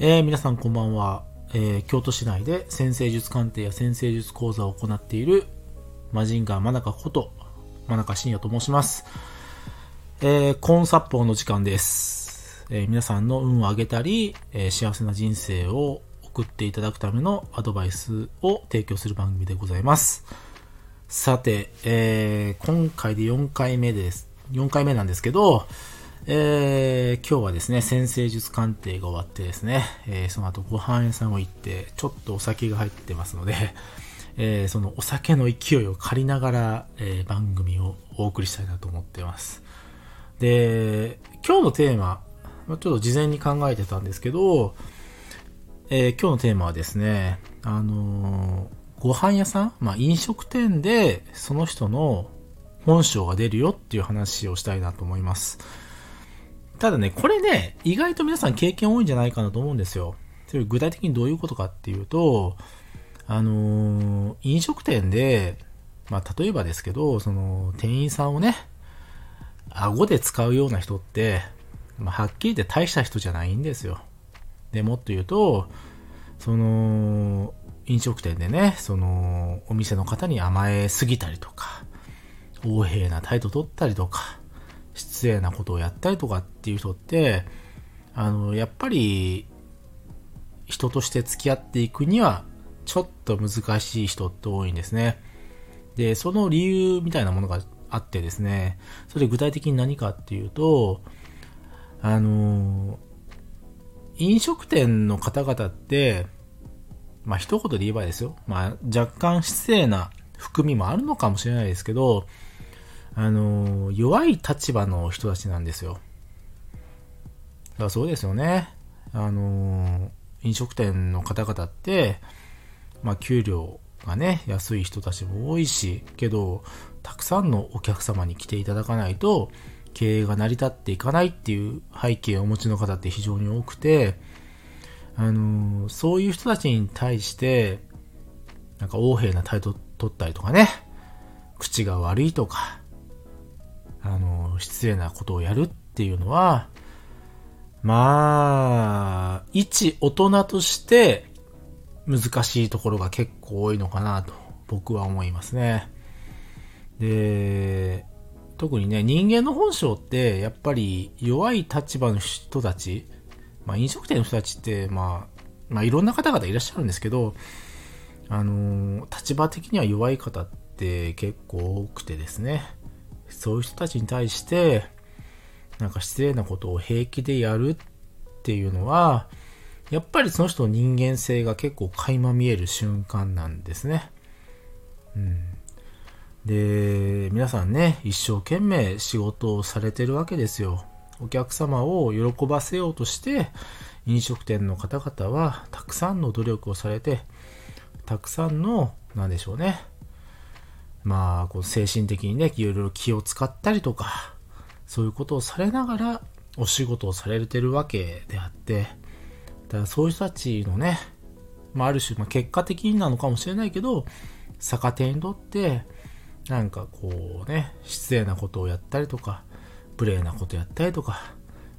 えー、皆さんこんばんは、えー、京都市内で先生術鑑定や先生術講座を行っているマジンガー真中こと真中信也と申します。えー、コンサッポーの時間です。え、皆さんの運を上げたり、え、幸せな人生を送っていただくためのアドバイスを提供する番組でございます。さて、え、今回で4回目です。4回目なんですけど、えー、今日はですね、先生術鑑定が終わってですね、えー、その後ご飯屋さんを行って、ちょっとお酒が入ってますので、えー、そのお酒の勢いを借りながら、え番組をお送りしたいなと思ってます。で、今日のテーマ、ちょっと事前に考えてたんですけど、え今日のテーマはですね、あのご飯屋さん、まあ、飲食店でその人の本性が出るよっていう話をしたいなと思います。ただね、これね、意外と皆さん経験多いんじゃないかなと思うんですよ。具体的にどういうことかっていうと、あのー、飲食店で、まあ、例えばですけど、その、店員さんをね、顎で使うような人って、まあ、はっきり言って大した人じゃないんですよ。でもっと言うと、その、飲食店でね、その、お店の方に甘えすぎたりとか、横柄な態度取ったりとか、失礼なことをやったりとかっていう人って、あの、やっぱり、人として付き合っていくには、ちょっと難しい人って多いんですね。で、その理由みたいなものがあってですね、それ具体的に何かっていうと、あの、飲食店の方々って、まあ一言で言えばですよ、まあ若干失礼な含みもあるのかもしれないですけど、あの、弱い立場の人たちなんですよ。だからそうですよね。あの、飲食店の方々って、まあ、給料がね、安い人たちも多いし、けど、たくさんのお客様に来ていただかないと、経営が成り立っていかないっていう背景をお持ちの方って非常に多くて、あのそういう人たちに対して、なんか横柄な態度取ったりとかね、口が悪いとか、失礼なことをやるっていうのは、まあ、一大人として難しいところが結構多いのかなと僕は思いますね。で、特にね、人間の本性ってやっぱり弱い立場の人たち、まあ飲食店の人たちって、まあ、まあいろんな方々いらっしゃるんですけど、あの、立場的には弱い方って結構多くてですね。そういう人たちに対して、なんか失礼なことを平気でやるっていうのは、やっぱりその人の人間性が結構垣間見える瞬間なんですね。うん。で、皆さんね、一生懸命仕事をされてるわけですよ。お客様を喜ばせようとして、飲食店の方々はたくさんの努力をされて、たくさんの、なんでしょうね、まあ、こう精神的にね、いろいろ気を使ったりとか、そういうことをされながらお仕事をされてるわけであって、だからそういう人たちのね、まあ、ある種、まあ、結果的になのかもしれないけど、逆手にとって、なんかこうね、失礼なことをやったりとか、無礼なことやったりとか、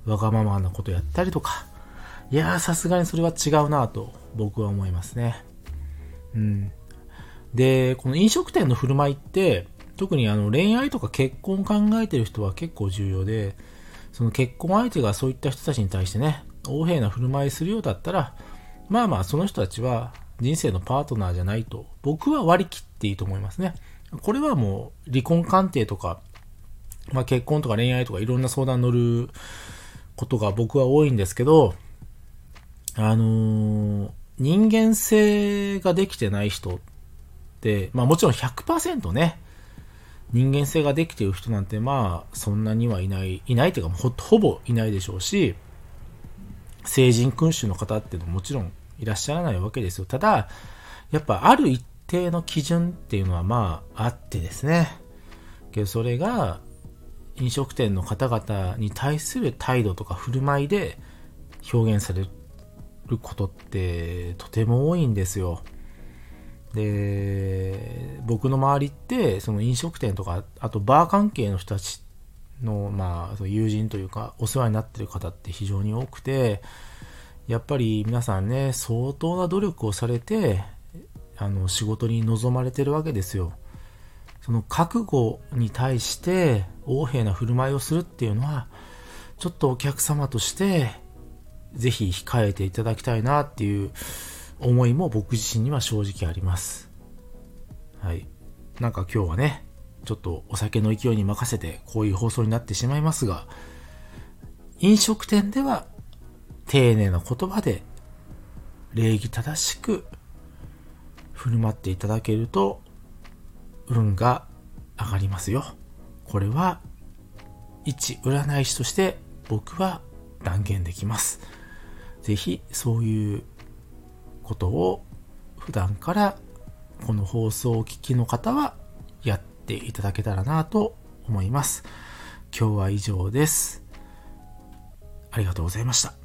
わがままなことやったりとか、いやー、さすがにそれは違うなと僕は思いますね。うん。で、この飲食店の振る舞いって、特にあの恋愛とか結婚考えてる人は結構重要で、その結婚相手がそういった人たちに対してね、横柄な振る舞いするようだったら、まあまあその人たちは人生のパートナーじゃないと、僕は割り切っていいと思いますね。これはもう離婚鑑定とか、まあ結婚とか恋愛とかいろんな相談乗ることが僕は多いんですけど、あのー、人間性ができてない人、まあもちろん100%ね、人間性ができている人なんてまあそんなにはいない、いないというかほほぼいないでしょうし、成人君主の方っていうのももちろんいらっしゃらないわけですよ。ただ、やっぱある一定の基準っていうのはまああってですね。けどそれが飲食店の方々に対する態度とか振る舞いで表現されることってとても多いんですよ。で、僕の周りって、その飲食店とか、あとバー関係の人たちの、まあ、友人というか、お世話になってる方って非常に多くて、やっぱり皆さんね、相当な努力をされて、あの、仕事に臨まれてるわけですよ。その覚悟に対して横柄な振る舞いをするっていうのは、ちょっとお客様として、ぜひ控えていただきたいなっていう思いも僕自身には正直あります。はい。なんか今日はね、ちょっとお酒の勢いに任せてこういう放送になってしまいますが、飲食店では丁寧な言葉で礼儀正しく振る舞っていただけると運が上がりますよ。これは一占い師として僕は断言できます。ぜひそういうことを普段からこの放送を聞きの方はやっていただけたらなと思います。今日は以上です。ありがとうございました。